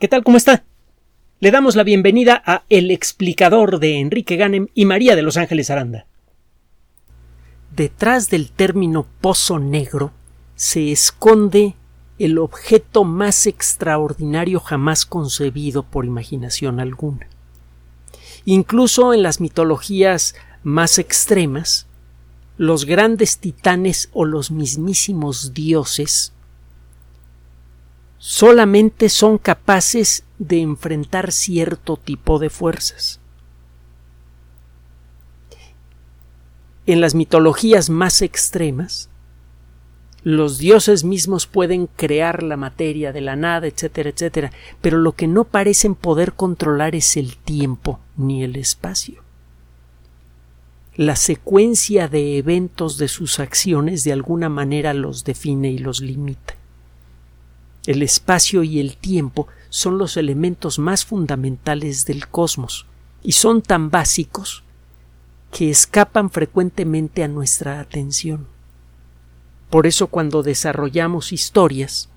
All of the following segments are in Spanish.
¿Qué tal? ¿Cómo está? Le damos la bienvenida a El explicador de Enrique Ganem y María de Los Ángeles Aranda. Detrás del término pozo negro se esconde el objeto más extraordinario jamás concebido por imaginación alguna. Incluso en las mitologías más extremas, los grandes titanes o los mismísimos dioses solamente son capaces de enfrentar cierto tipo de fuerzas. En las mitologías más extremas, los dioses mismos pueden crear la materia de la nada, etcétera, etcétera, pero lo que no parecen poder controlar es el tiempo ni el espacio. La secuencia de eventos de sus acciones de alguna manera los define y los limita. El espacio y el tiempo son los elementos más fundamentales del cosmos y son tan básicos que escapan frecuentemente a nuestra atención. Por eso cuando desarrollamos historias,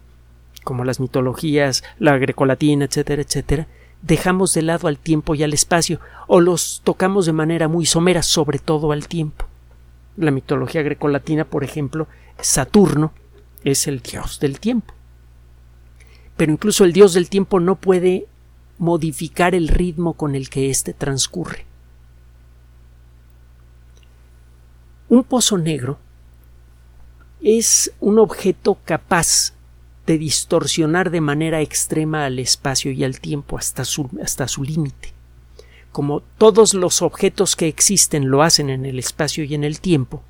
como las mitologías, la grecolatina, etcétera, etcétera, dejamos de lado al tiempo y al espacio, o los tocamos de manera muy somera, sobre todo al tiempo. La mitología grecolatina, por ejemplo, Saturno es el dios del tiempo pero incluso el dios del tiempo no puede modificar el ritmo con el que éste transcurre. Un pozo negro es un objeto capaz de distorsionar de manera extrema al espacio y al tiempo hasta su, hasta su límite. Como todos los objetos que existen lo hacen en el espacio y en el tiempo,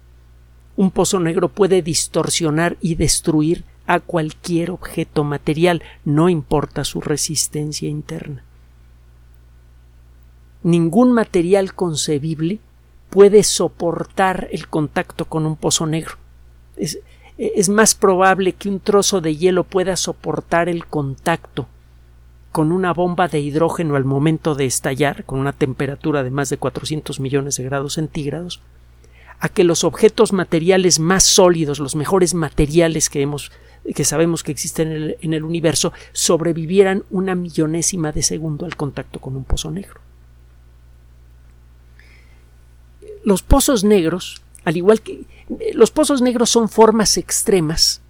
un pozo negro puede distorsionar y destruir a cualquier objeto material, no importa su resistencia interna. Ningún material concebible puede soportar el contacto con un pozo negro. Es, es, más probable que un trozo de hielo pueda soportar el contacto con una bomba de hidrógeno al momento de estallar, con una temperatura de más de 400 millones de grados centígrados, a que los objetos materiales más sólidos, los mejores materiales que hemos que sabemos que existen en el, universo sobrevivieran una millonésima de segundo al contacto con un pozo negro. Los pozos negros, al igual que los pozos negros son formas extremas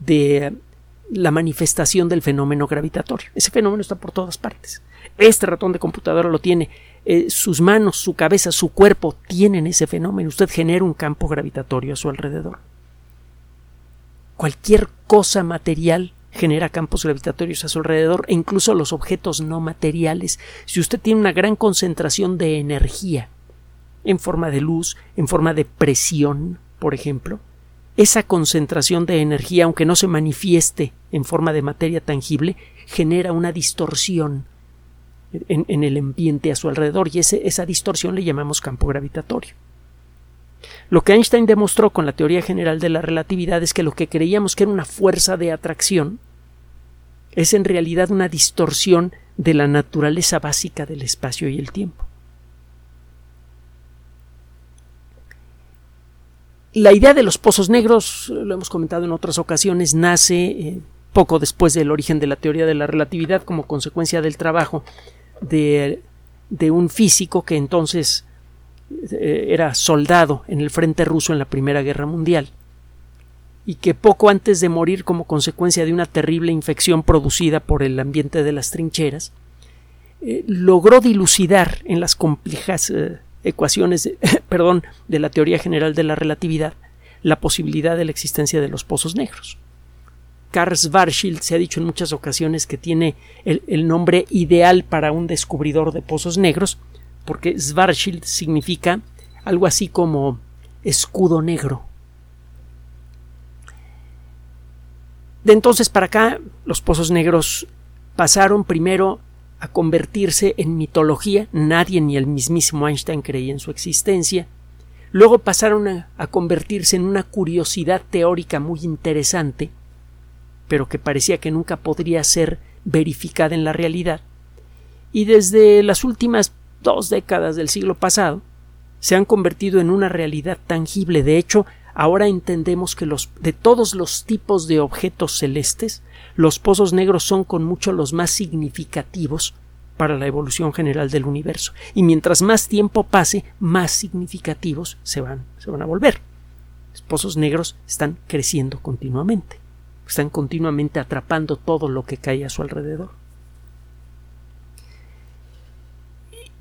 de la manifestación del fenómeno gravitatorio. Ese fenómeno está por todas partes. Este ratón de computadora lo tiene. Eh, sus manos, su cabeza, su cuerpo tienen ese fenómeno. Usted genera un campo gravitatorio a su alrededor. Cualquier cosa material genera campos gravitatorios a su alrededor e incluso los objetos no materiales. Si usted tiene una gran concentración de energía en forma de luz, en forma de presión, por ejemplo, esa concentración de energía, aunque no se manifieste en forma de materia tangible, genera una distorsión en, el ambiente a su alrededor y esa distorsión le llamamos campo gravitatorio. Lo que Einstein demostró con la teoría general de la relatividad es que lo que creíamos que era una fuerza de atracción es en realidad una distorsión de la naturaleza básica del espacio y el tiempo. La idea de los pozos negros, lo hemos comentado en otras ocasiones, nace eh, poco después del origen de la teoría de la relatividad como consecuencia del trabajo de, de un físico que entonces era soldado en el frente ruso en la Primera Guerra Mundial y que poco antes de morir como consecuencia de una terrible infección producida por el ambiente de las trincheras, eh, logró dilucidar en las complejas eh, ecuaciones perdón, de la teoría general de la relatividad la posibilidad de la existencia de los pozos negros. Karl Schwarzschild se ha dicho en muchas ocasiones que tiene el nombre ideal para un descubridor de pozos negros, porque Schwarzschild significa algo así como escudo negro. De entonces para acá, los pozos negros pasaron primero a convertirse en mitología, nadie ni el mismísimo Einstein creía en su existencia, luego pasaron a, a, convertirse en una curiosidad teórica muy interesante, pero que parecía que nunca podría ser verificada en la realidad, y desde las últimas dos décadas del siglo pasado se han convertido en una realidad tangible. De hecho, ahora entendemos que los, de todos los tipos de objetos celestes, los pozos negros son con mucho los más significativos para la evolución general del universo. Y mientras más tiempo pase, más significativos se van, se van a volver. Los pozos negros están creciendo continuamente. Están continuamente atrapando todo lo que cae a su alrededor.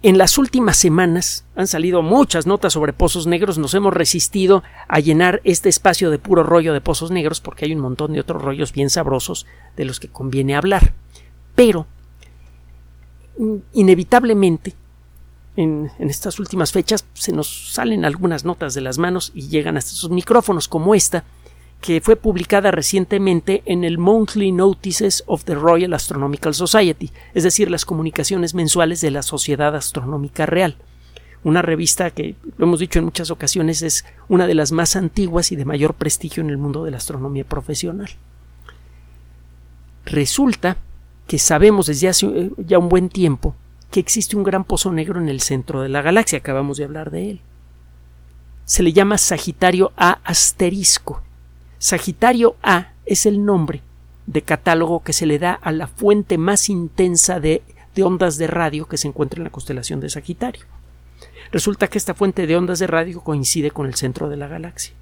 En las últimas semanas han salido muchas notas sobre pozos negros. Nos hemos resistido a llenar este espacio de puro rollo de pozos negros porque hay un montón de otros rollos bien sabrosos de los que conviene hablar. Pero, inevitablemente, en, estas últimas fechas se nos salen algunas notas de las manos y llegan hasta esos micrófonos como esta, que fue publicada recientemente en el Monthly Notices of the Royal Astronomical Society, es decir, las comunicaciones mensuales de la Sociedad Astronómica Real. Una revista que, lo hemos dicho en muchas ocasiones, es una de las más antiguas y de mayor prestigio en el mundo de la astronomía profesional. Resulta que sabemos desde hace eh, ya un buen tiempo que existe un gran pozo negro en el centro de la galaxia, acabamos de hablar de él. Se le llama Sagitario A asterisco Sagitario A es el nombre de catálogo que se le da a la fuente más intensa de, ondas de radio que se encuentra en la constelación de Sagitario. Resulta que esta fuente de ondas de radio coincide con el centro de la galaxia.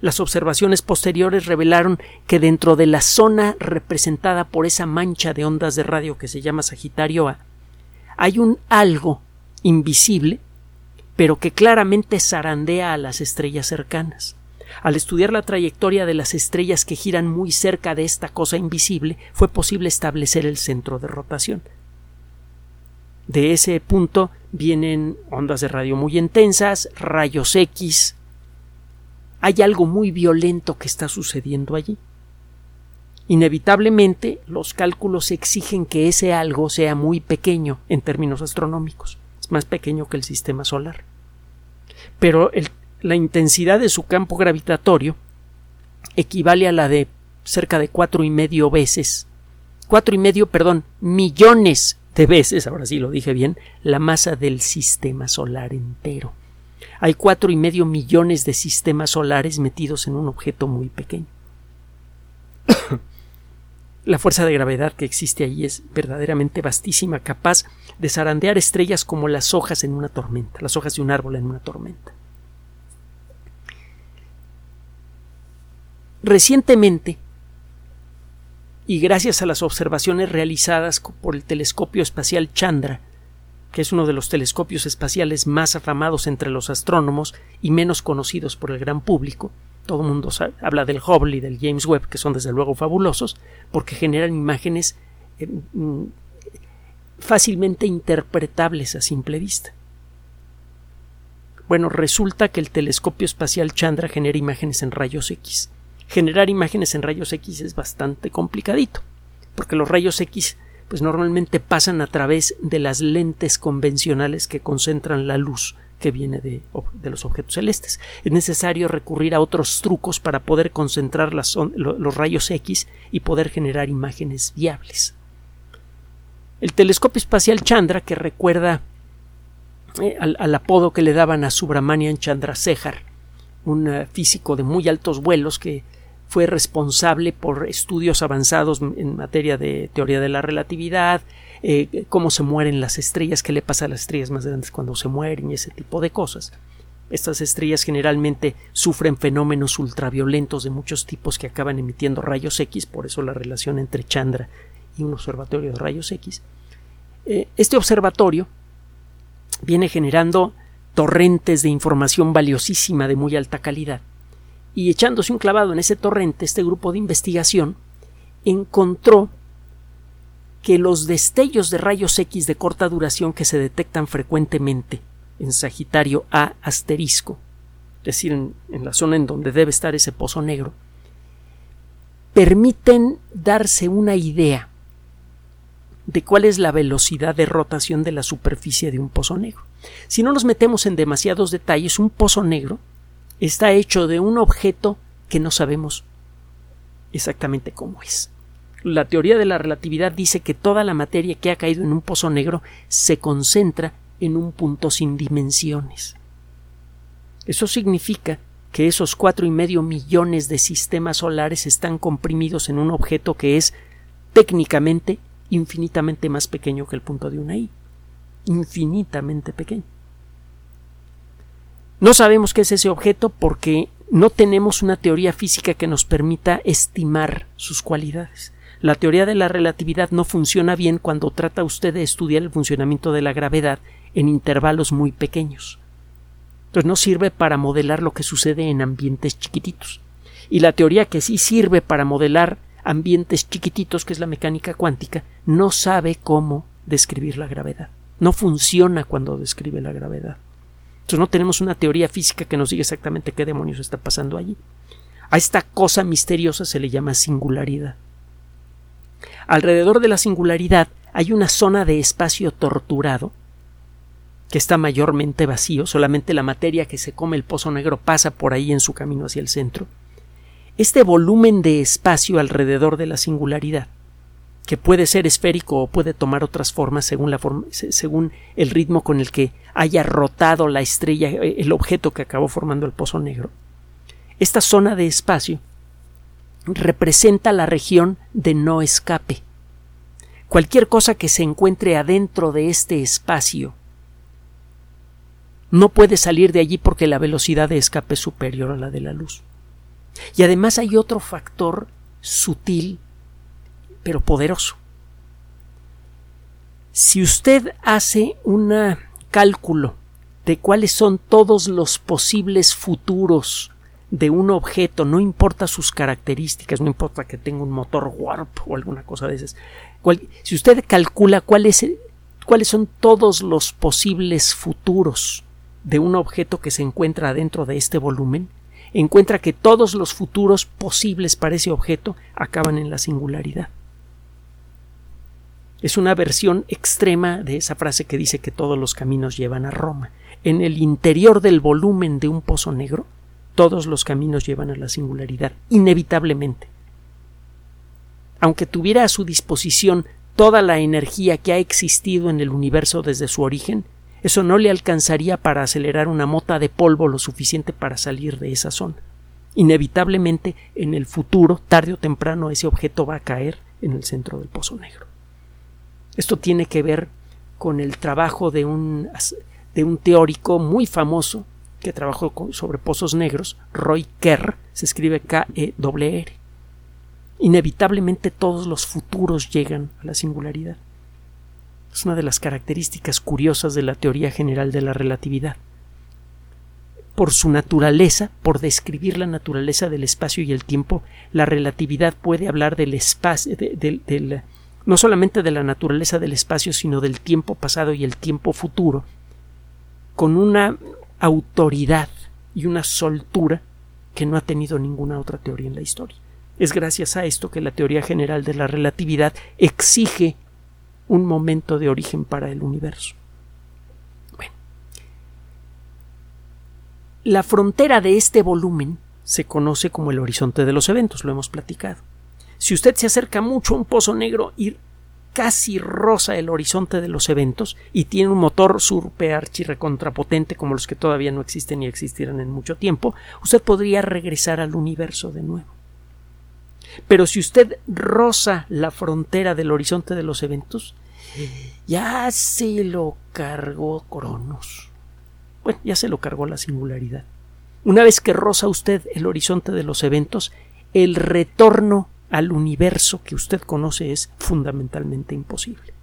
Las observaciones posteriores revelaron que dentro de la zona representada por esa mancha de ondas de radio que se llama Sagitario A, hay un algo invisible, pero que claramente zarandea a las estrellas cercanas. Al estudiar la trayectoria de las estrellas que giran muy cerca de esta cosa invisible, fue posible establecer el centro de rotación. De ese punto vienen ondas de radio muy intensas, rayos X. Hay algo muy violento que está sucediendo allí. Inevitablemente, los cálculos exigen que ese algo sea muy pequeño en términos astronómicos. Es más pequeño que el sistema solar. Pero el, la intensidad de su campo gravitatorio equivale a la de cerca de cuatro y medio veces, cuatro y medio, perdón, millones de veces, ahora sí lo dije bien, la masa del sistema solar entero. Hay cuatro y medio millones de sistemas solares metidos en un objeto muy pequeño. la fuerza de gravedad que existe ahí es verdaderamente vastísima, capaz de zarandear estrellas como las hojas en una tormenta, las hojas de un árbol en una tormenta. Recientemente, y gracias a las observaciones realizadas por el telescopio espacial Chandra, que es uno de los telescopios espaciales más afamados entre los astrónomos y menos conocidos por el gran público, todo el mundo habla del Hubble y del James Webb, que son desde luego fabulosos, porque generan imágenes eh, mm, fácilmente interpretables a simple vista. Bueno, resulta que el telescopio espacial Chandra genera imágenes en rayos X generar imágenes en rayos X es bastante complicadito, porque los rayos X pues normalmente pasan a través de las lentes convencionales que concentran la luz que viene de, los objetos celestes. Es necesario recurrir a otros trucos para poder concentrar los rayos X y poder generar imágenes viables. El telescopio espacial Chandra, que recuerda eh, al, apodo que le daban a Subramanian Chandrasekhar, un eh, físico de muy altos vuelos que fue responsable por estudios avanzados en materia de teoría de la relatividad, eh, cómo se mueren las estrellas, qué le pasa a las estrellas más grandes cuando se mueren y ese tipo de cosas. Estas estrellas generalmente sufren fenómenos ultraviolentos de muchos tipos que acaban emitiendo rayos X, por eso la relación entre Chandra y un observatorio de rayos X. Eh, este observatorio viene generando torrentes de información valiosísima de muy alta calidad y echándose un clavado en ese torrente, este grupo de investigación encontró que los destellos de rayos X de corta duración que se detectan frecuentemente en Sagitario A asterisco, es decir, en, la zona en donde debe estar ese pozo negro, permiten darse una idea de cuál es la velocidad de rotación de la superficie de un pozo negro. Si no nos metemos en demasiados detalles, un pozo negro está hecho de un objeto que no sabemos exactamente cómo es. La teoría de la relatividad dice que toda la materia que ha caído en un pozo negro se concentra en un punto sin dimensiones. Eso significa que esos cuatro y medio millones de sistemas solares están comprimidos en un objeto que es técnicamente infinitamente más pequeño que el punto de una I. Infinitamente pequeño. No sabemos qué es ese objeto porque no tenemos una teoría física que nos permita estimar sus cualidades. La teoría de la relatividad no funciona bien cuando trata usted de estudiar el funcionamiento de la gravedad en intervalos muy pequeños. Entonces no sirve para modelar lo que sucede en ambientes chiquititos. Y la teoría que sí sirve para modelar ambientes chiquititos, que es la mecánica cuántica, no sabe cómo describir la gravedad. No funciona cuando describe la gravedad. Entonces no tenemos una teoría física que nos diga exactamente qué demonios está pasando allí. A esta cosa misteriosa se le llama singularidad. Alrededor de la singularidad hay una zona de espacio torturado que está mayormente vacío, solamente la materia que se come el pozo negro pasa por ahí en su camino hacia el centro. Este volumen de espacio alrededor de la singularidad, que puede ser esférico o puede tomar otras formas según, la forma, según el ritmo con el que haya rotado la estrella, eh, el objeto que acabó formando el pozo negro, esta zona de espacio representa la región de no escape. Cualquier cosa que se encuentre adentro de este espacio no puede salir de allí porque la velocidad de escape es superior a la de la luz. Y además hay otro factor sutil pero poderoso. Si usted hace un cálculo de cuáles son todos los posibles futuros de un objeto, no importa sus características, no importa que tenga un motor warp o alguna cosa de esas. si usted calcula cuáles, son todos los posibles futuros de un objeto que se encuentra dentro de este volumen, encuentra que todos los futuros posibles para ese objeto acaban en la singularidad. Es una versión extrema de esa frase que dice que todos los caminos llevan a Roma. En el interior del volumen de un pozo negro todos los caminos llevan a la singularidad, inevitablemente. Aunque tuviera a su disposición toda la energía que ha existido en el universo desde su origen, eso no le alcanzaría para acelerar una mota de polvo lo suficiente para salir de esa zona. Inevitablemente, en el futuro, tarde o temprano, ese objeto va a caer en el centro del pozo negro. Esto tiene que ver con el trabajo de un, de un teórico muy famoso que trabajó sobre pozos negros, Roy Kerr, se escribe K-E-R. Inevitablemente todos los futuros llegan a la singularidad. Es una de las características curiosas de la teoría general de la relatividad. Por su naturaleza, por describir la naturaleza del espacio y el tiempo, la relatividad puede hablar del espacio, no solamente de la naturaleza del espacio, sino del tiempo pasado y el tiempo futuro, con una autoridad y una soltura que no ha tenido ninguna otra teoría en la historia. Es gracias a esto que la teoría general de la relatividad exige un momento de origen para el universo. La frontera de este volumen se conoce como el horizonte de los eventos, lo hemos platicado. Si usted se acerca mucho a un pozo negro y casi rosa el horizonte de los eventos y tiene un motor surpe contrapotente como los que todavía no existen ni existirán en mucho tiempo, usted podría regresar al universo de nuevo. Pero si usted roza la frontera del horizonte de los eventos, ya se lo cargó Cronos. Bueno, ya se lo cargó la singularidad. Una vez que roza usted el horizonte de los eventos, el retorno al universo que usted conoce es fundamentalmente imposible.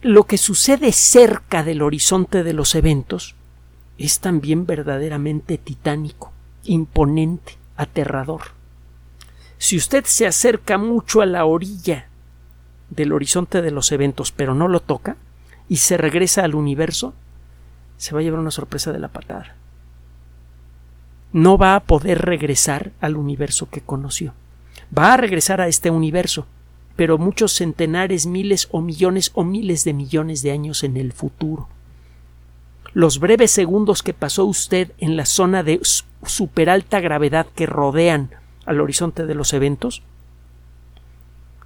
Lo que sucede cerca del horizonte de los eventos es también verdaderamente titánico, imponente, aterrador. Si usted se acerca mucho a la orilla del horizonte de los eventos pero no lo toca y se regresa al universo, se va a llevar una sorpresa de la patada no va a poder regresar al universo que conoció. Va a regresar a este universo, pero muchos centenares, miles o millones o miles de millones de años en el futuro. Los breves segundos que pasó usted en la zona de superalta gravedad que rodean al horizonte de los eventos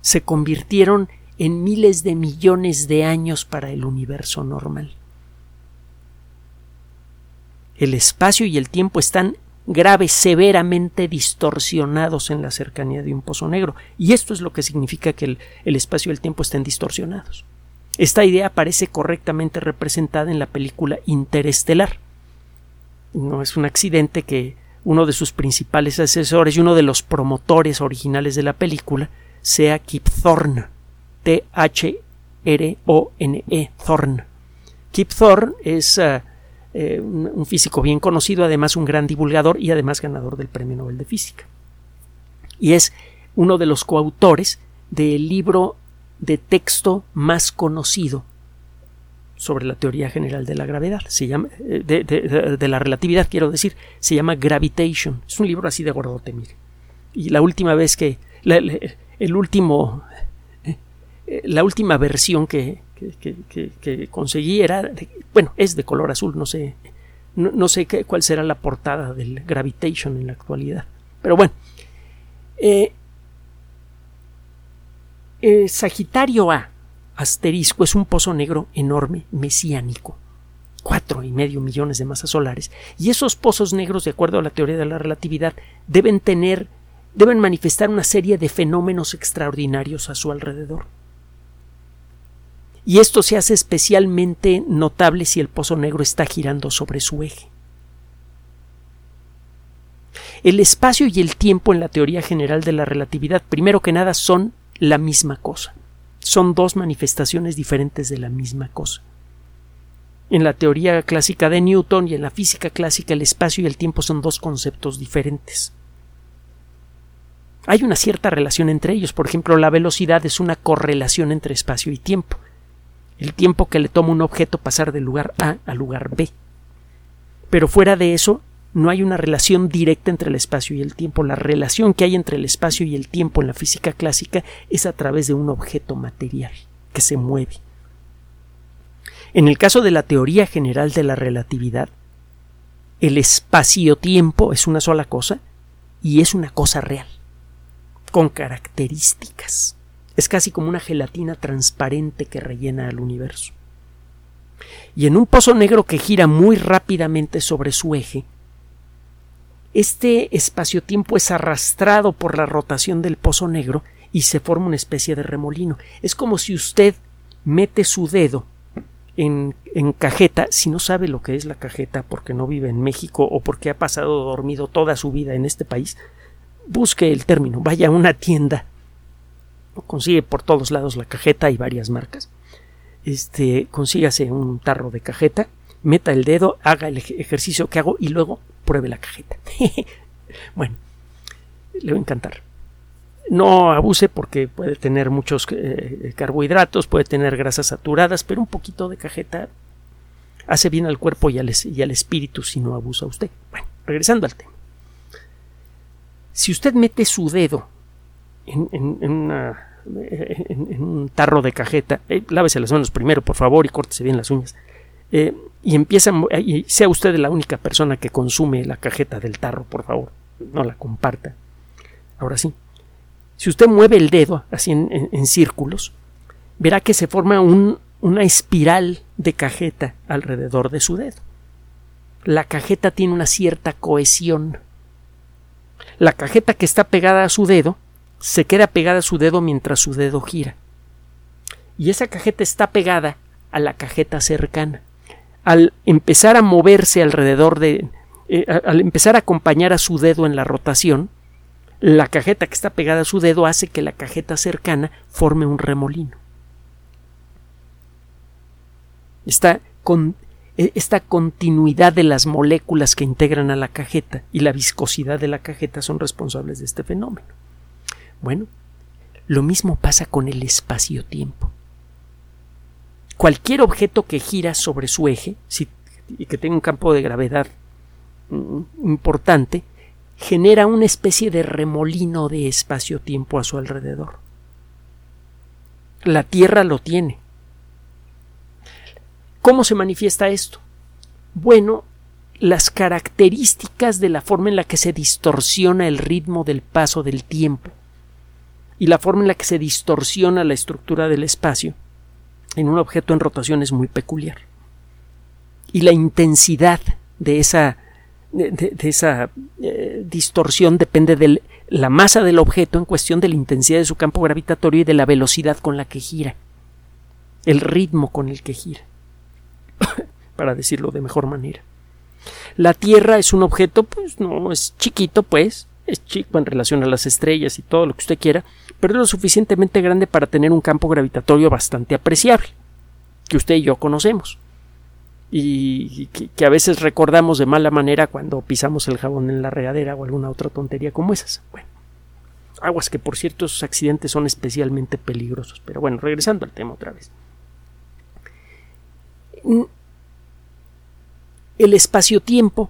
se convirtieron en miles de millones de años para el universo normal. el espacio y el tiempo están grave, severamente distorsionados en la cercanía de un pozo negro. Y esto es lo que significa que el, espacio y el tiempo estén distorsionados. Esta idea aparece correctamente representada en la película Interestelar. No es un accidente que uno de sus principales asesores y uno de los promotores originales de la película sea Kip Thorne. T-H-R-O-N-E, Thorne. Kip Thorne es uh, eh, un, físico bien conocido, además un gran divulgador y además ganador del Premio Nobel de Física. Y es uno de los coautores del libro de texto más conocido sobre la teoría general de la gravedad, se llama, de, de, la relatividad, quiero decir, se llama Gravitation. Es un libro así de gordote, mire. Y la última vez que, la, el último, la última versión que, que, conseguí era, bueno, es de color azul, no sé, no, no sé qué, cuál será la portada del Gravitation en la actualidad. Pero bueno, eh, eh, Sagitario A asterisco es un pozo negro enorme, mesiánico. Cuatro y medio millones de masas solares. Y esos pozos negros, de acuerdo a la teoría de la relatividad, deben tener, deben manifestar una serie de fenómenos extraordinarios a su alrededor. Y esto se hace especialmente notable si el pozo negro está girando sobre su eje. El espacio y el tiempo en la teoría general de la relatividad, primero que nada, son la misma cosa son dos manifestaciones diferentes de la misma cosa. En la teoría clásica de Newton y en la física clásica el espacio y el tiempo son dos conceptos diferentes. Hay una cierta relación entre ellos, por ejemplo, la velocidad es una correlación entre espacio y tiempo, el tiempo que le toma un objeto pasar del lugar A al lugar B. Pero fuera de eso, no hay una relación directa entre el espacio y el tiempo. La relación que hay entre el espacio y el tiempo en la física clásica es a través de un objeto material que se mueve. En el caso de la teoría general de la relatividad, el espacio-tiempo es una sola cosa y es una cosa real, con características. Es casi como una gelatina transparente que rellena el universo. Y en un pozo negro que gira muy rápidamente sobre su eje, este espacio-tiempo es arrastrado por la rotación del pozo negro y se forma una especie de remolino. Es como si usted mete su dedo en, en, cajeta, si no sabe lo que es la cajeta porque no vive en México o porque ha pasado dormido toda su vida en este país, busque el término, vaya a una tienda, consigue por todos lados la cajeta, hay varias marcas, este, consígase un tarro de cajeta, meta el dedo, haga el ejercicio que hago y luego pruebe la cajeta. bueno, le va a encantar. No abuse porque puede tener muchos eh, carbohidratos, puede tener grasas saturadas, pero un poquito de cajeta hace bien al cuerpo y al, y al espíritu si no abusa usted. Bueno, regresando al tema. Si usted mete su dedo en, un tarro de cajeta, eh, lávese las manos primero, por favor, y córtese bien las uñas. Eh, y empieza y sea usted la única persona que consume la cajeta del tarro, por favor, no la comparta. Ahora sí, si usted mueve el dedo así en, en, en círculos, verá que se forma un, una espiral de cajeta alrededor de su dedo. La cajeta tiene una cierta cohesión. La cajeta que está pegada a su dedo se queda pegada a su dedo mientras su dedo gira. Y esa cajeta está pegada a la cajeta cercana al empezar a moverse alrededor de, eh, al empezar a acompañar a su dedo en la rotación, la cajeta que está pegada a su dedo hace que la cajeta cercana forme un remolino. Esta, con, e, esta continuidad de las moléculas que integran a la cajeta y la viscosidad de la cajeta son responsables de este fenómeno. Bueno, lo mismo pasa con el espacio-tiempo cualquier objeto que gira sobre su eje y que tenga un campo de gravedad mm, importante genera una especie de remolino de espacio-tiempo a su alrededor. La Tierra lo tiene. ¿Cómo se manifiesta esto? Bueno, las características de la forma en la que se distorsiona el ritmo del paso del tiempo y la forma en la que se distorsiona la estructura del espacio en un objeto en rotación es muy peculiar. Y la intensidad de esa, de, esa eh, distorsión depende de la masa del objeto en cuestión de la intensidad de su campo gravitatorio y de la velocidad con la que gira, el ritmo con el que gira, para decirlo de mejor manera. La Tierra es un objeto, pues no es chiquito, pues, es chico en relación a las estrellas y todo lo que usted quiera, pero lo suficientemente grande para tener un campo gravitatorio bastante apreciable, que usted y yo conocemos, y que, a veces recordamos de mala manera cuando pisamos el jabón en la regadera o alguna otra tontería como esas. Bueno, aguas que por cierto esos accidentes son especialmente peligrosos, pero bueno, regresando al tema otra vez. El espacio-tiempo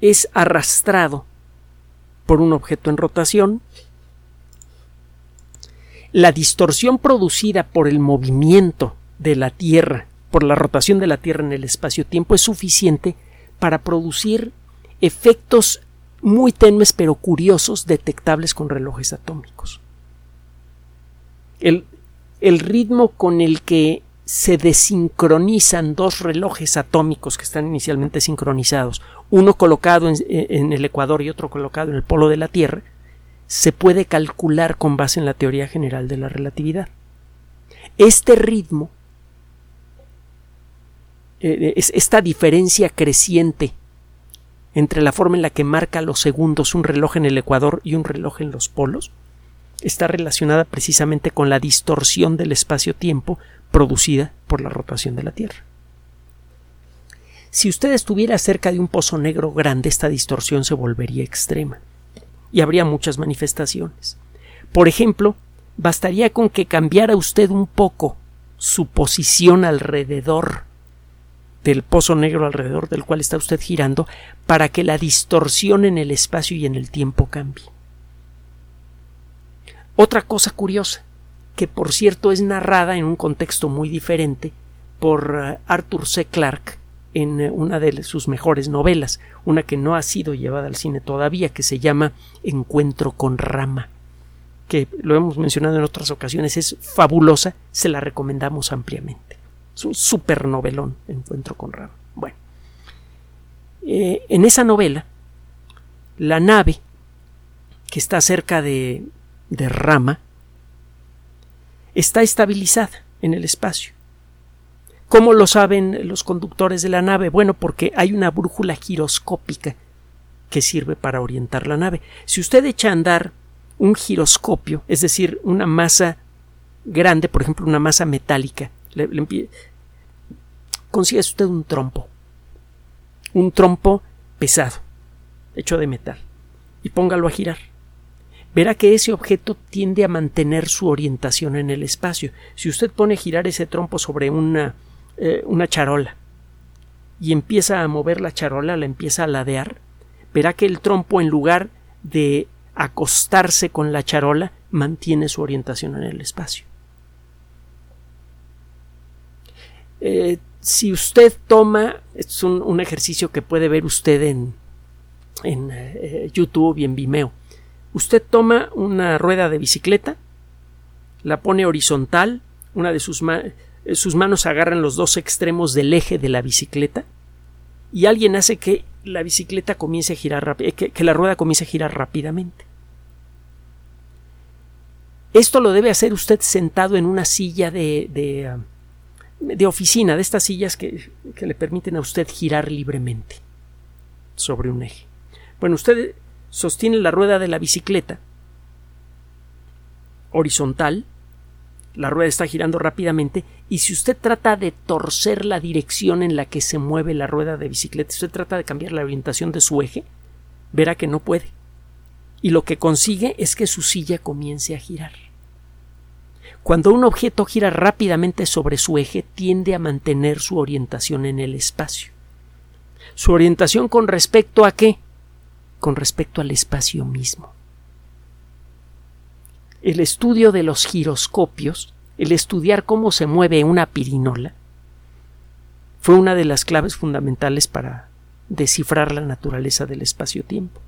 es arrastrado por un objeto en rotación. La distorsión producida por el movimiento de la Tierra, por la rotación de la Tierra en el espacio-tiempo, es suficiente para producir efectos muy tenues pero curiosos detectables con relojes atómicos. El, el ritmo con el que se desincronizan dos relojes atómicos que están inicialmente sincronizados, uno colocado en, el ecuador y otro colocado en el polo de la Tierra, se puede calcular con base en la teoría general de la relatividad. Este ritmo, eh, esta diferencia creciente entre la forma en la que marca los segundos un reloj en el ecuador y un reloj en los polos, está relacionada precisamente con la distorsión del espacio-tiempo producida por la rotación de la Tierra. Si usted estuviera cerca de un pozo negro grande, esta distorsión se volvería extrema y habría muchas manifestaciones. Por ejemplo, bastaría con que cambiara usted un poco su posición alrededor del pozo negro alrededor del cual está usted girando para que la distorsión en el espacio y en el tiempo cambie. Otra cosa curiosa, que por cierto es narrada en un contexto muy diferente por eh, Arthur C. Clarke en eh, una de sus mejores novelas, una que no ha sido llevada al cine todavía, que se llama Encuentro con Rama, que lo hemos mencionado en otras ocasiones, es fabulosa, se la recomendamos ampliamente. Es un super novelón, Encuentro con Rama. Bueno, eh, en esa novela, la nave que está cerca de, de Rama está estabilizada en el espacio. ¿Cómo lo saben los conductores de la nave? Bueno, porque hay una brújula giroscópica que sirve para orientar la nave. Si usted echa a andar un giroscopio, es decir, una masa grande, por ejemplo, una masa metálica, le, consigue usted un trompo, un trompo pesado, hecho de metal, y póngalo a girar verá que ese objeto tiende a mantener su orientación en el espacio. Si usted pone a girar ese trompo sobre una, eh, una charola. Y empieza a mover la charola, la empieza a ladear, verá que el trompo en lugar de acostarse con la charola mantiene su orientación en el espacio. Eh, si usted toma, es un, ejercicio que puede ver usted en, en eh, YouTube y en Vimeo, Usted toma una rueda de bicicleta, la pone horizontal, una de sus, sus manos agarran los dos extremos del eje de la bicicleta y alguien hace que la bicicleta comience a girar eh, que, que la rueda comience a girar rápidamente. Esto lo debe hacer usted sentado en una silla de, de, ah, de oficina, de estas sillas que, que, le permiten a usted girar libremente sobre un eje. Bueno, usted sostiene la rueda de la bicicleta horizontal, la rueda está girando rápidamente y si usted trata de torcer la dirección en la que se mueve la rueda de bicicleta, usted trata de cambiar la orientación de su eje, verá que no puede. Y lo que consigue es que su silla comience a girar. Cuando un objeto gira rápidamente sobre su eje, tiende a mantener su orientación en el espacio. ¿Su orientación con respecto a qué? con respecto al espacio mismo. El estudio de los giroscopios, el estudiar cómo se mueve una pirinola, fue una de las claves fundamentales para descifrar la naturaleza del espacio-tiempo.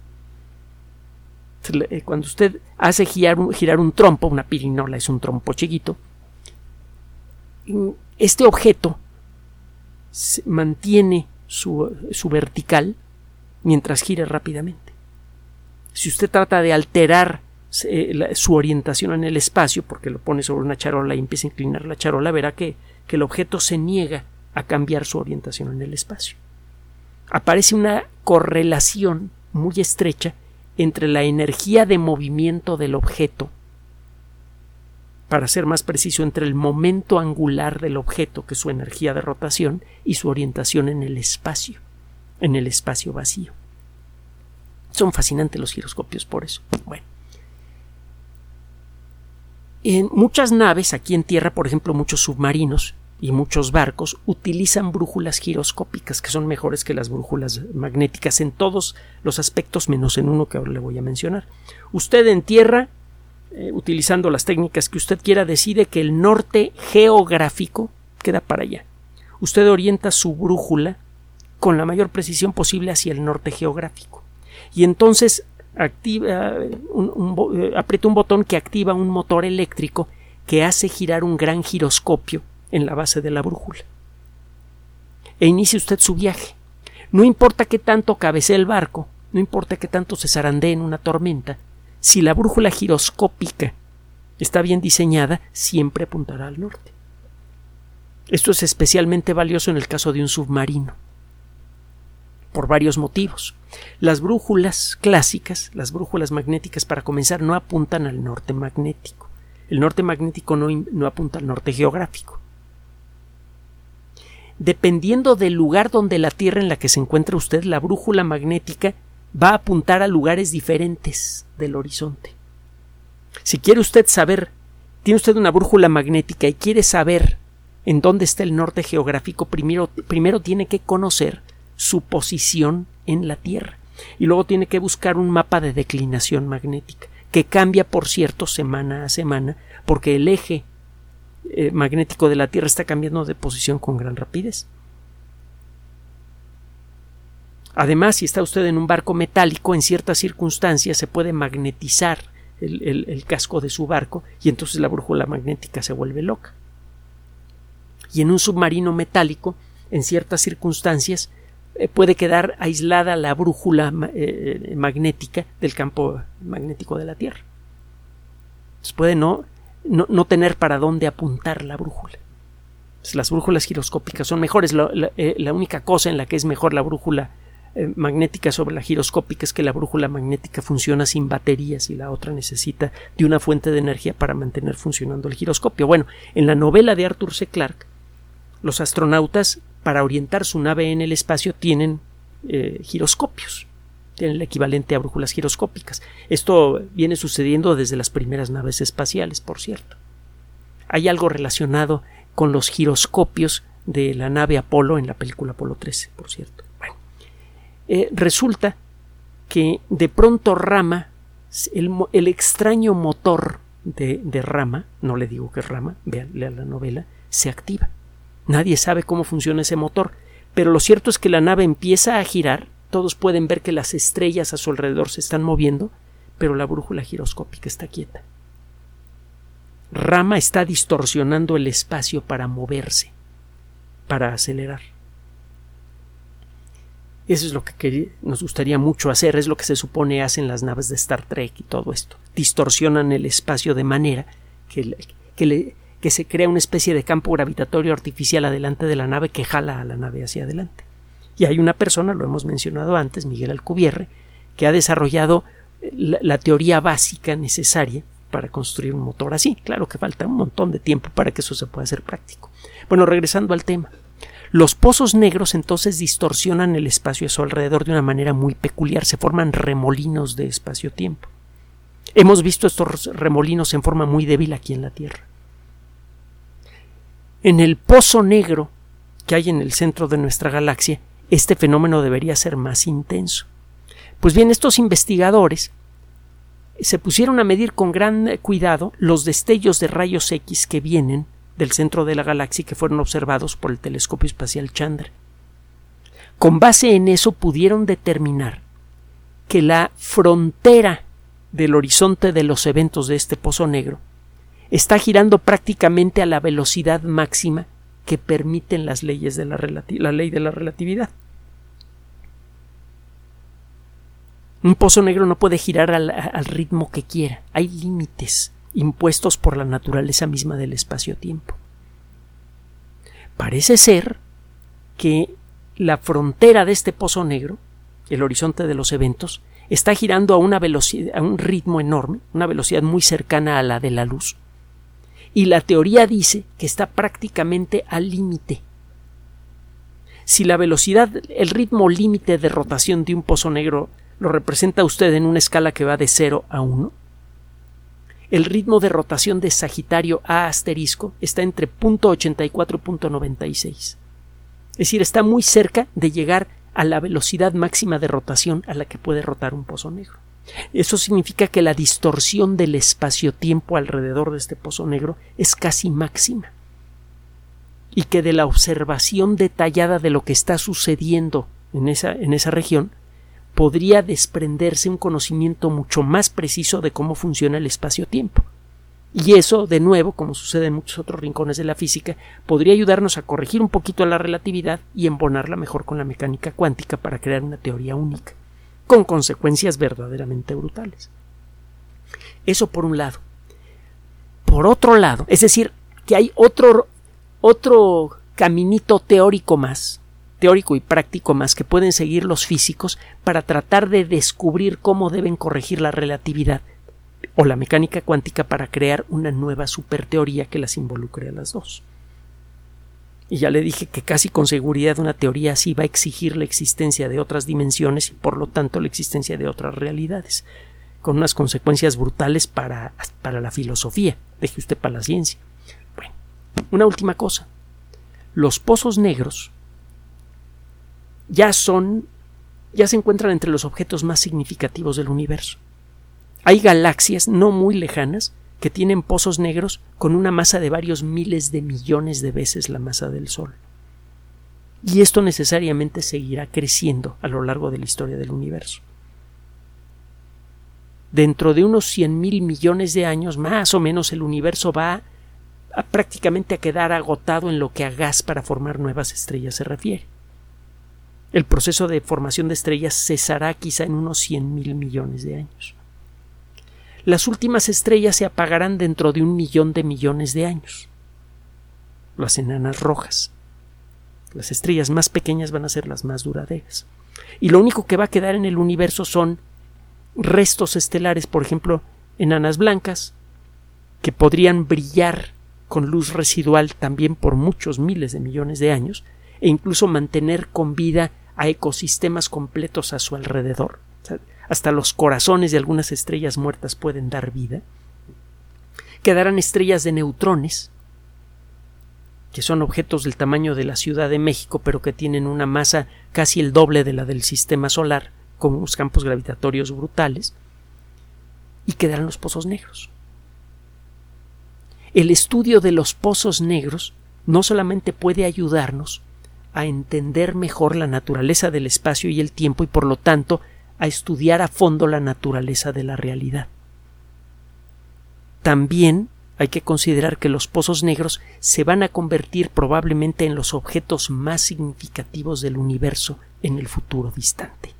Eh, cuando usted hace girar un, trompo, una pirinola es un trompo chiquito, este objeto mantiene su, su vertical mientras gire rápidamente. Si usted trata de alterar eh, su orientación en el espacio, porque lo pone sobre una charola y empieza a inclinar la charola, verá que, que el objeto se niega a cambiar su orientación en el espacio. Aparece una correlación muy estrecha entre la energía de movimiento del objeto, para ser más preciso, entre el momento angular del objeto, que es su energía de rotación, y su orientación en el espacio, en el espacio vacío. Son fascinantes los giroscopios por eso. Bueno. En muchas naves, aquí en tierra, por ejemplo, muchos submarinos y muchos barcos utilizan brújulas giroscópicas que son mejores que las brújulas magnéticas en todos los aspectos, menos en uno que ahora le voy a mencionar. Usted en tierra, eh, utilizando las técnicas que usted quiera, decide que el norte geográfico queda para allá. Usted orienta su brújula con la mayor precisión posible hacia el norte geográfico y entonces activa un, eh, aprieta un botón que activa un motor eléctrico que hace girar un gran giroscopio en la base de la brújula. E inicia usted su viaje. No importa qué tanto cabecee el barco, no importa qué tanto se zarandee en una tormenta, si la brújula giroscópica está bien diseñada, siempre apuntará al norte. Esto es especialmente valioso en el caso de un submarino por varios motivos. Las brújulas clásicas, las brújulas magnéticas para comenzar, no apuntan al norte magnético. El norte magnético no, no apunta al norte geográfico. Dependiendo del lugar donde la Tierra en la que se encuentra usted, la brújula magnética va a apuntar a lugares diferentes del horizonte. Si quiere usted saber, tiene usted una brújula magnética y quiere saber en dónde está el norte geográfico, primero, primero tiene que conocer su posición en la Tierra. Y luego tiene que buscar un mapa de declinación magnética, que cambia, por cierto, semana a semana, porque el eje eh, magnético de la Tierra está cambiando de posición con gran rapidez. Además, si está usted en un barco metálico, en ciertas circunstancias se puede magnetizar el, casco de su barco y entonces la brújula magnética se vuelve loca. Y en un submarino metálico, en ciertas circunstancias, puede quedar aislada la brújula eh, magnética del campo magnético de la Tierra. puede no, no, tener para dónde apuntar la brújula. las brújulas giroscópicas son mejores. Eh, la, única cosa en la que es mejor la brújula magnética sobre la giroscópica es que la brújula magnética funciona sin baterías y la otra necesita de una fuente de energía para mantener funcionando el giroscopio. Bueno, en la novela de Arthur C. Clarke, los astronautas para orientar su nave en el espacio tienen eh, giroscopios, tienen el equivalente a brújulas giroscópicas. Esto viene sucediendo desde las primeras naves espaciales, por cierto. Hay algo relacionado con los giroscopios de la nave Apolo en la película Apolo 13, por cierto. Bueno, eh, resulta que de pronto Rama, el, extraño motor de, Rama, no le digo que Rama, vean, la novela, se activa. Nadie sabe cómo funciona ese motor, pero lo cierto es que la nave empieza a girar, todos pueden ver que las estrellas a su alrededor se están moviendo, pero la brújula giroscópica está quieta. Rama está distorsionando el espacio para moverse, para acelerar. Eso es lo que nos gustaría mucho hacer, es lo que se supone hacen las naves de Star Trek y todo esto. Distorsionan el espacio de manera que, que le, que se crea una especie de campo gravitatorio artificial adelante de la nave que jala a la nave hacia adelante. Y hay una persona, lo hemos mencionado antes, Miguel Alcubierre, que ha desarrollado eh, la, teoría básica necesaria para construir un motor así. Claro que falta un montón de tiempo para que eso se pueda hacer práctico. Bueno, regresando al tema. Los pozos negros entonces distorsionan el espacio a su alrededor de una manera muy peculiar, se forman remolinos de espacio-tiempo. Hemos visto estos remolinos en forma muy débil aquí en la Tierra. En el pozo negro que hay en el centro de nuestra galaxia, este fenómeno debería ser más intenso. Pues bien, estos investigadores se pusieron a medir con gran cuidado los destellos de rayos X que vienen del centro de la galaxia y que fueron observados por el telescopio espacial Chandra. Con base en eso pudieron determinar que la frontera del horizonte de los eventos de este pozo negro está girando prácticamente a la velocidad máxima que permiten las leyes de la, la ley de la relatividad. Un pozo negro no puede girar al, al ritmo que quiera. Hay límites impuestos por la naturaleza misma del espacio-tiempo. Parece ser que la frontera de este pozo negro, el horizonte de los eventos, está girando a una velocidad, a un ritmo enorme, una velocidad muy cercana a la de la luz, y la teoría dice que está prácticamente al límite. Si la velocidad, el ritmo límite de rotación de un pozo negro lo representa usted en una escala que va de 0 a 1, el ritmo de rotación de Sagitario A asterisco está entre .84 y .96. Es decir, está muy cerca de llegar a la velocidad máxima de rotación a la que puede rotar un pozo negro. Eso significa que la distorsión del espacio-tiempo alrededor de este pozo negro es casi máxima y que de la observación detallada de lo que está sucediendo en esa, en esa región podría desprenderse un conocimiento mucho más preciso de cómo funciona el espacio-tiempo. Y eso, de nuevo, como sucede en muchos otros rincones de la física, podría ayudarnos a corregir un poquito la relatividad y embonarla mejor con la mecánica cuántica para crear una teoría única, con consecuencias verdaderamente brutales. Eso por un lado. Por otro lado, es decir, que hay otro, otro caminito teórico más, teórico y práctico más que pueden seguir los físicos para tratar de descubrir cómo deben corregir la relatividad o la mecánica cuántica para crear una nueva superteoría que las involucre a las dos. Y ya le dije que casi con seguridad una teoría así va a exigir la existencia de otras dimensiones y por lo tanto la existencia de otras realidades, con unas consecuencias brutales para, para la filosofía, deje usted para la ciencia. Bueno, una última cosa. Los pozos negros ya son, ya se encuentran entre los objetos más significativos del universo. Hay galaxias no muy lejanas que tienen pozos negros con una masa de varios miles de millones de veces la masa del Sol. Y esto necesariamente seguirá creciendo a lo largo de la historia del universo. Dentro de unos cien mil millones de años, más o menos, el universo va a prácticamente a quedar agotado en lo que a gas para formar nuevas estrellas se refiere. El proceso de formación de estrellas cesará quizá en unos cien mil millones de años. Las últimas estrellas se apagarán dentro de un millón de millones de años. Las enanas rojas. Las estrellas más pequeñas van a ser las más duraderas. Y lo único que va a quedar en el universo son restos estelares, por ejemplo, enanas blancas, que podrían brillar con luz residual también por muchos miles de millones de años, e incluso mantener con vida a ecosistemas completos a su alrededor. Hasta los corazones de algunas estrellas muertas pueden dar vida. Quedarán estrellas de neutrones, que son objetos del tamaño de la Ciudad de México, pero que tienen una masa casi el doble de la del sistema solar, con unos campos gravitatorios brutales, y quedarán los pozos negros. El estudio de los pozos negros no solamente puede ayudarnos a entender mejor la naturaleza del espacio y el tiempo y por lo tanto a estudiar a fondo la naturaleza de la realidad. También hay que considerar que los pozos negros se van a convertir probablemente en los objetos más significativos del universo en el futuro distante.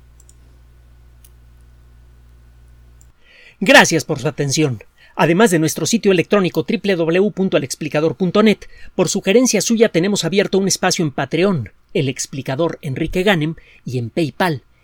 Gracias por su atención. Además de nuestro sitio electrónico www.alexplicador.net, por sugerencia suya tenemos abierto un espacio en Patreon, el explicador Enrique Ganem, y en PayPal,